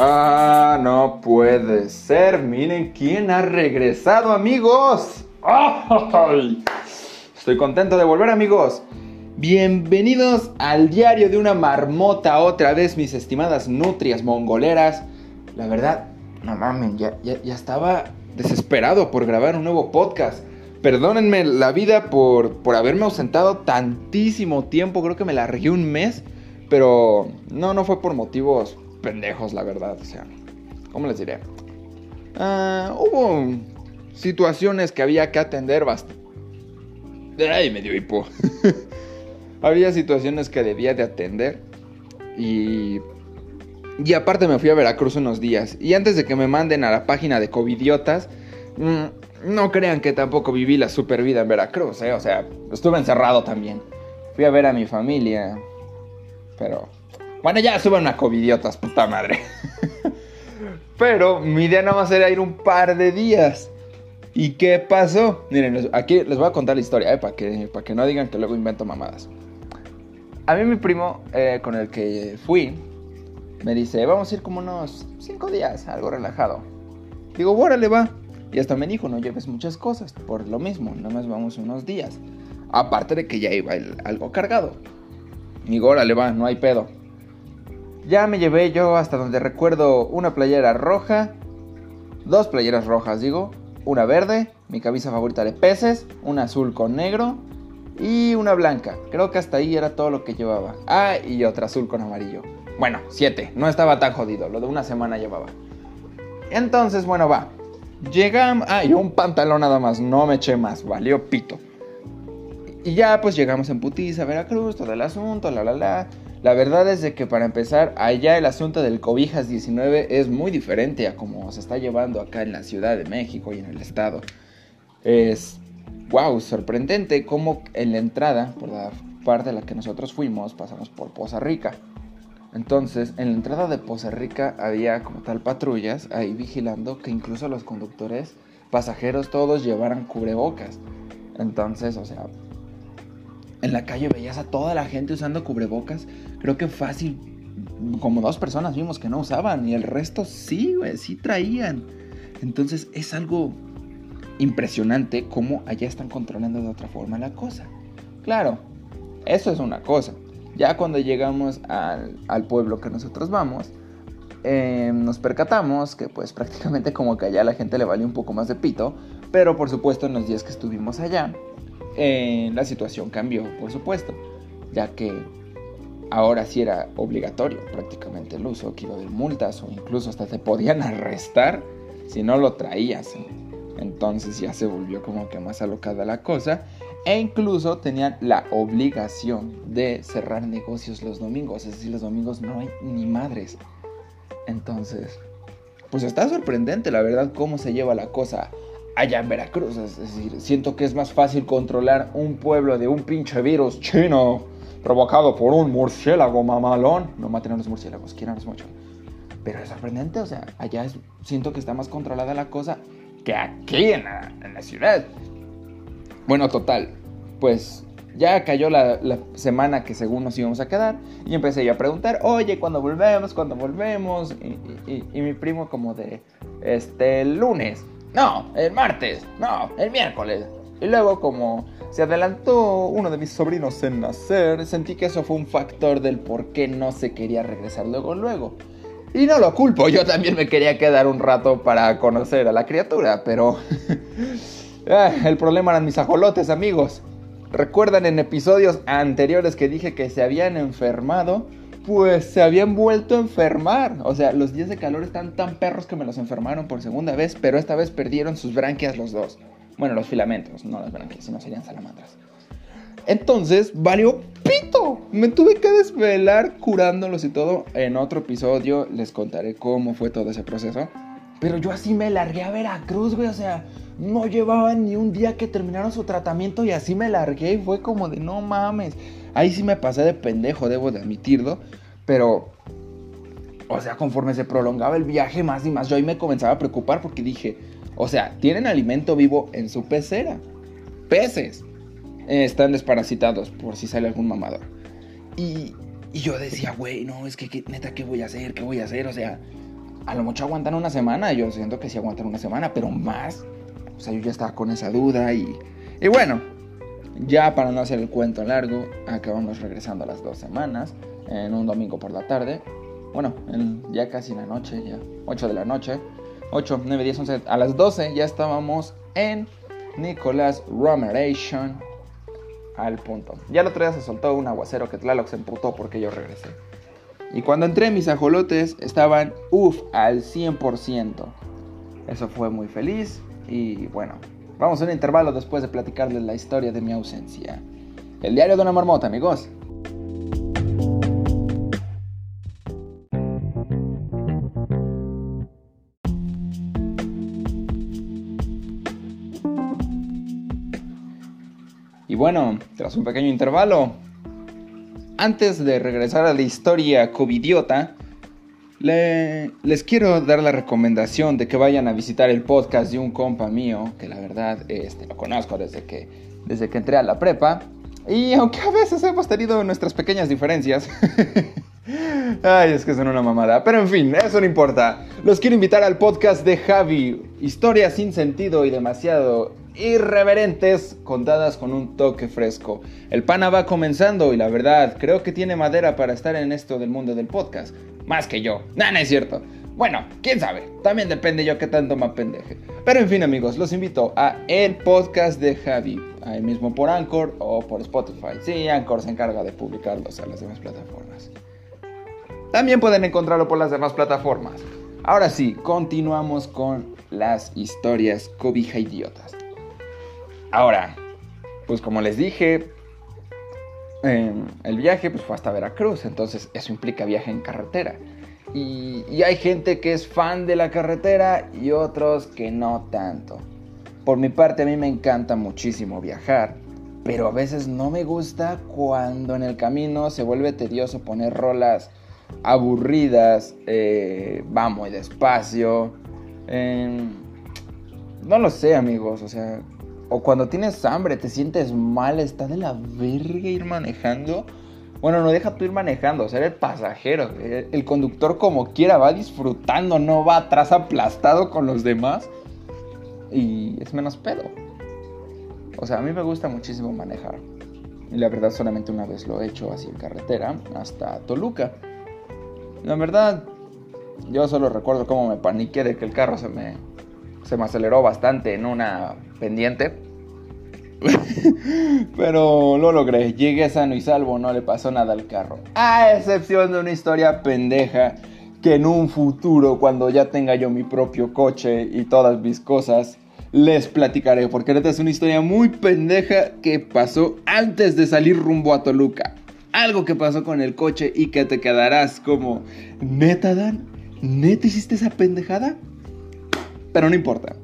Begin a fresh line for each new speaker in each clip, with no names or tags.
Ah, no puede ser. Miren quién ha regresado, amigos. ¡Ay! Estoy contento de volver, amigos. Bienvenidos al diario de una marmota otra vez, mis estimadas nutrias mongoleras. La verdad, no mames, ya, ya, estaba desesperado por grabar un nuevo podcast. Perdónenme la vida por, por haberme ausentado tantísimo tiempo. Creo que me largué un mes. Pero no, no fue por motivos pendejos, la verdad. O sea, ¿cómo les diré? Ah, hubo situaciones que había que atender bastante. Ay, me dio hipo. había situaciones que debía de atender. Y. Y aparte me fui a Veracruz unos días. Y antes de que me manden a la página de Covidiotas. Mmm, no crean que tampoco viví la super vida en Veracruz, ¿eh? O sea, estuve encerrado también. Fui a ver a mi familia. Pero. Bueno, ya suban a Covidiotas, puta madre. Pero mi idea nada más era ir un par de días. ¿Y qué pasó? Miren, aquí les voy a contar la historia, ¿eh? Para que, para que no digan que luego invento mamadas. A mí mi primo, eh, con el que fui, me dice, vamos a ir como unos 5 días, algo relajado. Digo, órale, va. Y hasta me dijo, no lleves muchas cosas, por lo mismo, nada más vamos unos días. Aparte de que ya iba el, algo cargado. Digo, órale, va, no hay pedo. Ya me llevé yo hasta donde recuerdo una playera roja, dos playeras rojas, digo, una verde, mi camisa favorita de peces, una azul con negro y una blanca. Creo que hasta ahí era todo lo que llevaba. Ah, y otra azul con amarillo. Bueno, siete, no estaba tan jodido, lo de una semana llevaba. Entonces, bueno, va. Llegamos. Ah, y un pantalón nada más, no me eché más, valió pito. Y ya pues llegamos en Putiza, Veracruz, todo el asunto, la la la. La verdad es de que para empezar, allá el asunto del Cobijas 19 es muy diferente a como se está llevando acá en la Ciudad de México y en el estado. Es, wow, sorprendente cómo en la entrada, por la parte de la que nosotros fuimos, pasamos por Poza Rica. Entonces, en la entrada de Poza Rica había como tal patrullas ahí vigilando que incluso los conductores, pasajeros, todos llevaran cubrebocas. Entonces, o sea, en la calle veías a toda la gente usando cubrebocas. Creo que fácil, como dos personas vimos que no usaban y el resto sí, güey, sí traían. Entonces es algo impresionante cómo allá están controlando de otra forma la cosa. Claro, eso es una cosa. Ya cuando llegamos al, pueblo que nosotros vamos, eh, nos percatamos que pues prácticamente como que allá la gente le vale un poco más de pito. Pero por supuesto en los días que estuvimos allá, eh, la situación cambió, por supuesto, ya que ahora sí era obligatorio prácticamente el uso, que iba a haber multas o incluso hasta te podían arrestar si no lo traías. Entonces ya se volvió como que más alocada la cosa. E incluso tenían la obligación de cerrar negocios los domingos. Es decir, los domingos no hay ni madres. Entonces, pues está sorprendente la verdad cómo se lleva la cosa allá en Veracruz. Es decir, siento que es más fácil controlar un pueblo de un pinche virus chino provocado por un murciélago mamalón. No maten a los murciélagos, quieranlos mucho. Pero es sorprendente, o sea, allá es, siento que está más controlada la cosa que aquí en la, ciudad. Bueno, total, pues ya cayó la, semana que según nos íbamos a quedar y empecé yo a preguntar, oye, ¿cuándo volvemos? ¿Cuándo volvemos? Y mi primo como de, este, lunes. No, el martes. No, el miércoles. Y luego como se adelantó uno de mis sobrinos en nacer, sentí que eso fue un factor del por qué no se quería regresar luego luego. Y no lo culpo, yo también me quería quedar un rato para conocer a la criatura, pero... el problema eran mis ajolotes, amigos. ¿Recuerdan en episodios anteriores que dije que se habían enfermado? Pues se habían vuelto a enfermar. O sea, los días de calor están tan perros que me los enfermaron por segunda vez, pero esta vez perdieron sus branquias los dos. Bueno, los filamentos, no las branquias, sino serían salamandras. Entonces, valió pito. Me tuve que desvelar curándolos y todo. En otro episodio les contaré cómo fue todo ese proceso. Pero yo así me largué a Veracruz, güey. O sea, no llevaban ni un día que terminaron su tratamiento y así me largué y fue como de no mames. Ahí sí me pasé de pendejo, debo de admitirlo. Pero, o sea, conforme se prolongaba el viaje más y más, yo ahí me comenzaba a preocupar porque dije, o sea, tienen alimento vivo en su pecera. Peces. Eh, están desparasitados por si sale algún mamador. Y, y yo decía, güey, no, es que, neta, ¿qué voy a hacer? ¿Qué voy a hacer? O sea, a lo mucho aguantan una semana. Yo siento que sí aguantan una semana, pero más. O sea, yo ya estaba con esa duda y. Y bueno, ya para no hacer el cuento largo, acabamos regresando a las dos semanas, en un domingo por la tarde. Bueno, ya casi la noche, ya 8 de la noche. 8, 9, 10, 11. A las 12 ya estábamos en Nicolás Romeration al punto. Ya el otro día se soltó un aguacero que Tlaloc se emputó porque yo regresé. Y cuando entré mis ajolotes estaban, uff, al 100%. Eso fue muy feliz y bueno, vamos a un intervalo después de platicarles la historia de mi ausencia. El diario de una marmota, amigos. Y bueno, tras un pequeño intervalo, antes de regresar a la historia covidiota, les quiero dar la recomendación de que vayan a visitar el podcast de un compa mío, que la verdad este, lo conozco desde que, desde que entré a la prepa. Y aunque a veces hemos tenido nuestras pequeñas diferencias, ay, es que son una mamada. Pero en fin, eso no importa. Los quiero invitar al podcast de Javi, historias sin sentido y demasiado irreverentes contadas con un toque fresco. El pana va comenzando y la verdad creo que tiene madera para estar en esto del mundo del podcast. Más que yo. No, no es cierto. Bueno, quién sabe. También depende yo qué tanto me pendeje. Pero en fin amigos, los invito a el podcast de Javi. Ahí mismo por Anchor o por Spotify. Sí, Anchor se encarga de publicarlos a las demás plataformas. También pueden encontrarlo por las demás plataformas. Ahora sí, continuamos con las historias cobija idiotas. Ahora, pues como les dije, el viaje pues, fue hasta Veracruz, entonces eso implica viaje en carretera. Y, hay gente que es fan de la carretera y otros que no tanto. Por mi parte a mí me encanta muchísimo viajar, pero a veces no me gusta cuando en el camino se vuelve tedioso poner rolas aburridas, eh, va muy despacio. no lo sé amigos, o sea, o cuando tienes hambre, te sientes mal, está de la verga ir manejando. Bueno, no deja tú ir manejando, ser el pasajero. El conductor como quiera va disfrutando, no va atrás aplastado con los demás. Y es menos pedo. O sea, a mí me gusta muchísimo manejar. Y la verdad solamente una vez lo he hecho así en carretera, hasta Toluca. La verdad, yo solo recuerdo cómo me paniqué de que el carro se me, se me aceleró bastante en una pendiente. Pero lo logré, llegué sano y salvo, no le pasó nada al carro. A excepción de una historia pendeja que en un futuro, cuando ya tenga yo mi propio coche y todas mis cosas, les platicaré. Porque esta es una historia muy pendeja que pasó antes de salir rumbo a Toluca. Algo que pasó con el coche y que te quedarás como, ¿neta, Dan? ¿Neta hiciste esa pendejada? Pero no importa.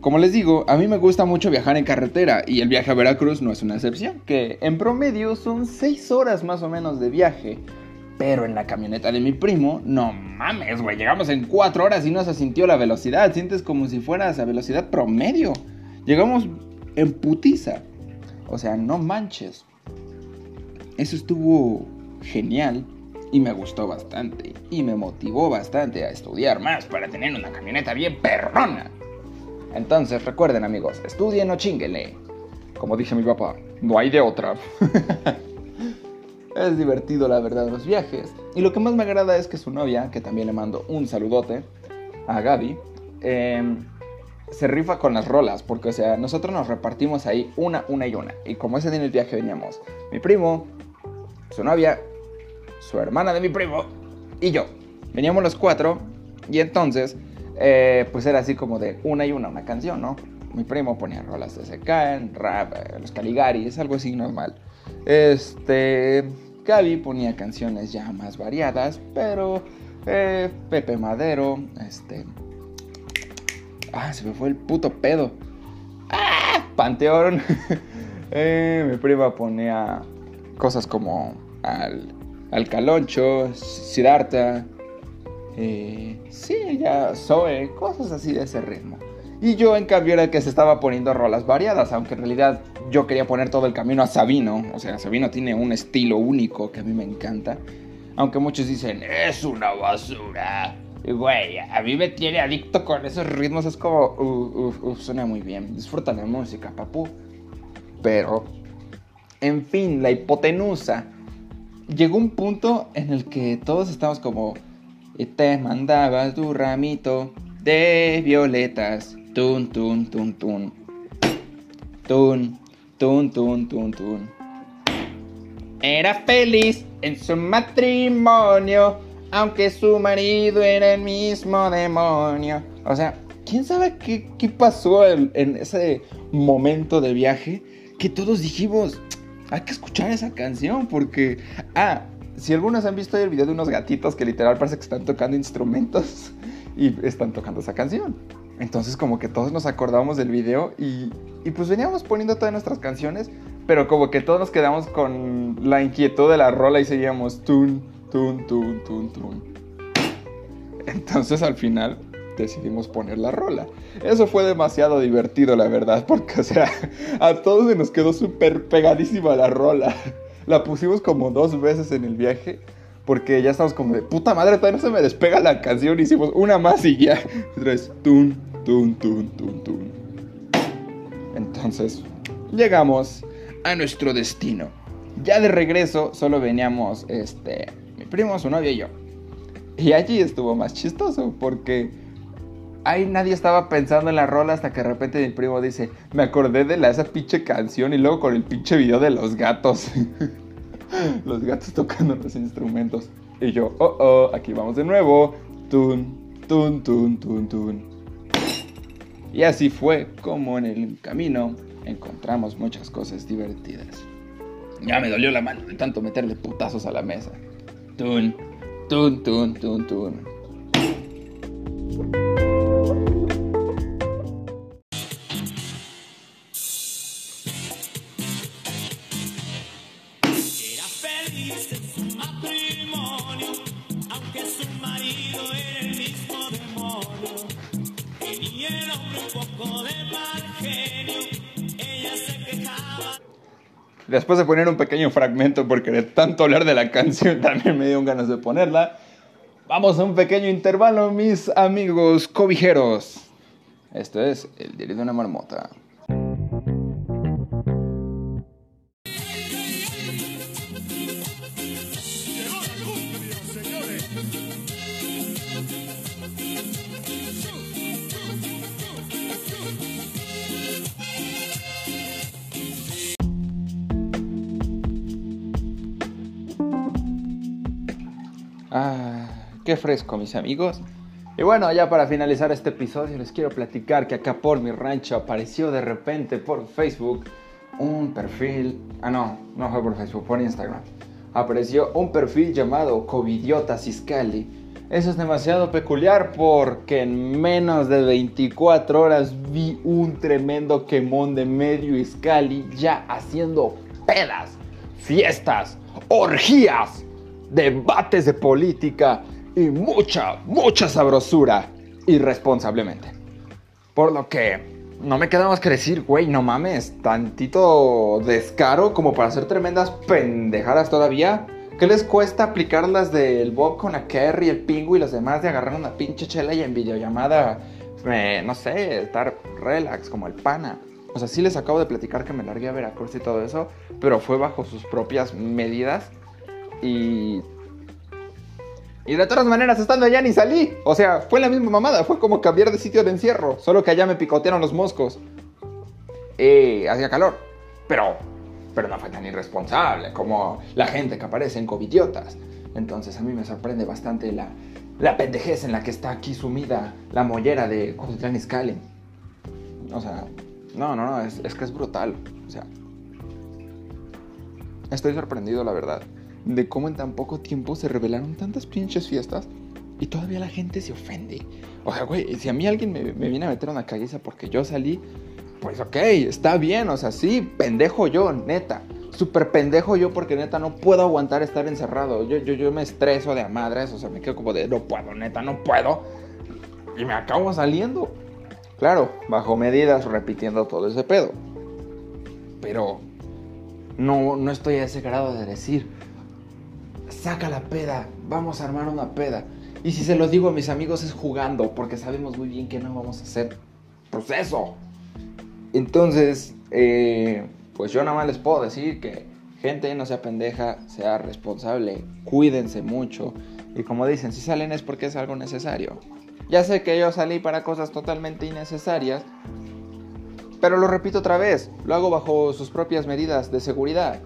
Como les digo, a mí me gusta mucho viajar en carretera y el viaje a Veracruz no es una excepción, que en promedio son 6 horas más o menos de viaje. Pero en la camioneta de mi primo, no mames, güey, llegamos en 4 horas y no se sintió la velocidad, sientes como si fueras a velocidad promedio. Llegamos en putiza. O sea, no manches. Eso estuvo genial y me gustó bastante y me motivó bastante a estudiar más para tener una camioneta bien perrona. Entonces recuerden amigos, estudien o chinguenle. Como dice mi papá, no hay de otra. es divertido la verdad los viajes. Y lo que más me agrada es que su novia, que también le mando un saludote a Gaby, em, se rifa con las rolas. Porque o sea, nosotros nos repartimos ahí una, una y una. Y como ese día en el viaje veníamos mi primo, su novia, su hermana de mi primo y yo. Veníamos los cuatro y entonces eh, pues era así como de una y una, una canción, ¿no? Mi primo ponía rolas de Secan, rap, eh, los Caligaris, algo así normal. Este, Gaby ponía canciones ya más variadas, pero eh, Pepe Madero, este... Ah, se me fue el puto pedo. ¡Ah! Panteón. mi prima ponía cosas como al, al Caloncho, Siddhartha, eh, sí, ya Zoe, cosas así de ese ritmo. Y yo en cambio era el que se estaba poniendo rolas variadas, aunque en realidad yo quería poner todo el camino a Sabino. O sea, Sabino tiene un estilo único que a mí me encanta. Aunque muchos dicen, es una basura. Güey, a mí me tiene adicto con esos ritmos. Es como, suena muy bien. Disfruta la música, papu. Pero, en fin, la hipotenusa. Llegó un punto en el que todos estamos como, te mandaba tu ramito de violetas. Tun, tun, tun, tun. Tun, tun, tun, tun, tun. Era feliz en su matrimonio, aunque su marido era el mismo demonio. O sea, ¿quién sabe qué, qué pasó en, en ese momento de viaje? Que todos dijimos, hay que escuchar esa canción porque... Ah, si algunos han visto el video de unos gatitos que literal parece que están tocando instrumentos y están tocando esa canción. Entonces como que todos nos acordamos del video y, y pues veníamos poniendo todas nuestras canciones, pero como que todos nos quedamos con la inquietud de la rola y seguíamos tun, tun, tun, tun, tun. Entonces al final decidimos poner la rola. Eso fue demasiado divertido, la verdad, porque, o sea, a todos se nos quedó súper pegadísima la rola. La pusimos como dos veces en el viaje, porque ya estamos como de puta madre, todavía no se me despega la canción. Hicimos una más y ya. Tres, tun, tun, tun, tun, tun. Entonces, llegamos a nuestro destino. Ya de regreso, solo veníamos, este, mi primo, su novia y yo. Y allí estuvo más chistoso, porque ahí nadie estaba pensando en la rola hasta que de repente mi primo dice, me acordé de la, esa pinche canción y luego con el pinche video de los gatos. los gatos tocando los instrumentos. Y yo, oh, oh, aquí vamos de nuevo. Tun, tun, tun, tun, tun. Y así fue como en el camino encontramos muchas cosas divertidas. Ya me dolió la mano de tanto meterle putazos a la mesa. Tun, tun, tun, tun, tun. Después de poner un pequeño fragmento, porque de tanto hablar de la canción también me dio ganas de ponerla, vamos a un pequeño intervalo, mis amigos cobijeros. Esto es el diario de una marmota. Qué fresco, mis amigos. Y bueno, ya para finalizar este episodio, les quiero platicar que acá por mi rancho apareció de repente por Facebook un perfil. Ah, no, no fue por Facebook, por Instagram. Apareció un perfil llamado Covidiota Ciscali. Eso es demasiado peculiar porque en menos de 24 horas vi un tremendo quemón de medio Iscali ya haciendo pedas, fiestas, orgías debates de política y mucha, mucha sabrosura irresponsablemente. Por lo que no me queda más que decir, güey, no mames, tantito descaro como para hacer tremendas pendejadas todavía. ¿Qué les cuesta aplicar las del Bob con la Kerry, el Pingu y los demás de agarrar una pinche chela y en videollamada, eh, no sé, estar relax como el pana? O sea, sí les acabo de platicar que me largué a Veracruz y todo eso, pero fue bajo sus propias medidas y. Y de todas maneras, estando allá ni salí. O sea, fue la misma mamada. Fue como cambiar de sitio de encierro. Solo que allá me picotearon los moscos. Y hacía calor. Pero. Pero no fue tan irresponsable como la gente que aparece en covidiotas. Entonces a mí me sorprende bastante la, la pendejez en la que está aquí sumida la mollera de Cuautitlán Izcalli. O sea, no, no, no, es, es que es brutal. O sea, estoy sorprendido, la verdad de cómo en tan poco tiempo se revelaron tantas pinches fiestas y todavía la gente se ofende. O sea, güey, si a mí alguien me, viene a meter una caguiza porque yo salí, pues ok, está bien, o sea, sí, pendejo yo, neta. Súper pendejo yo porque neta no puedo aguantar estar encerrado. Yo, yo, yo me estreso de a madres, o sea, me quedo como de no puedo, neta, no puedo. Y me acabo saliendo. Claro, bajo medidas, repitiendo todo ese pedo. Pero no, no estoy a ese grado de decir, saca la peda, vamos a armar una peda. Y si se los digo a mis amigos es jugando, porque sabemos muy bien que no vamos a hacer proceso. Entonces, eh, pues yo nada más les puedo decir que gente no sea pendeja, sea responsable, cuídense mucho. Y como dicen, si salen es porque es algo necesario. Ya sé que yo salí para cosas totalmente innecesarias, pero lo repito otra vez, lo hago bajo sus propias medidas de seguridad.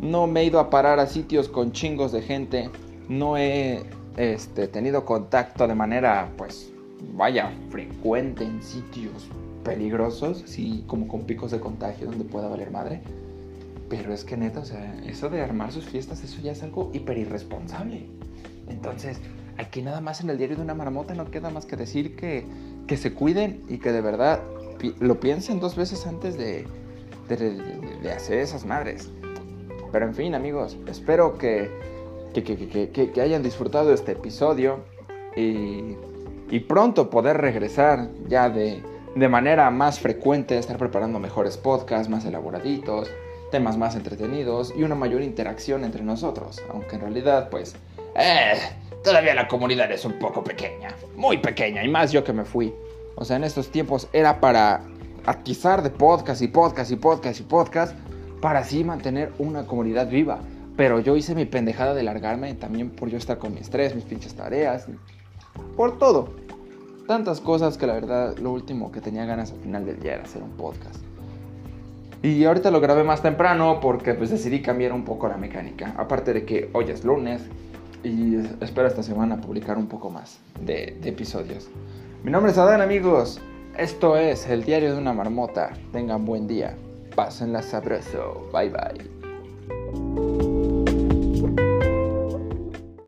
No me he ido a parar a sitios con chingos de gente, no he este, tenido contacto de manera, pues, vaya, frecuente en sitios peligrosos, así como con picos de contagio donde pueda valer madre. Pero es que neta, o sea, eso de armar sus fiestas, eso ya es algo hiper irresponsable. Entonces, aquí nada más en el diario de una marmota no queda más que decir que, que se cuiden y que de verdad lo piensen dos veces antes de, de, hacer esas madres. Pero en fin, amigos, espero que, que, que, que hayan disfrutado este episodio y, y, pronto poder regresar ya de, de manera más frecuente, estar preparando mejores podcasts, más elaboraditos, temas más entretenidos y una mayor interacción entre nosotros. Aunque en realidad, pues, eh, todavía la comunidad es un poco pequeña, muy pequeña, y más yo que me fui. O sea, en estos tiempos era para atizar de podcast y podcast y podcast y podcast para así mantener una comunidad viva. Pero yo hice mi pendejada de largarme también por yo estar con mi estrés, mis pinches tareas, por todo. Tantas cosas que la verdad lo último que tenía ganas al final del día era hacer un podcast. Y ahorita lo grabé más temprano porque pues decidí cambiar un poco la mecánica. Aparte de que hoy es lunes y espero esta semana publicar un poco más de, de episodios. Mi nombre es Adán amigos. Esto es el diario de una marmota. Tengan buen día. Pásenla sabroso. Bye bye.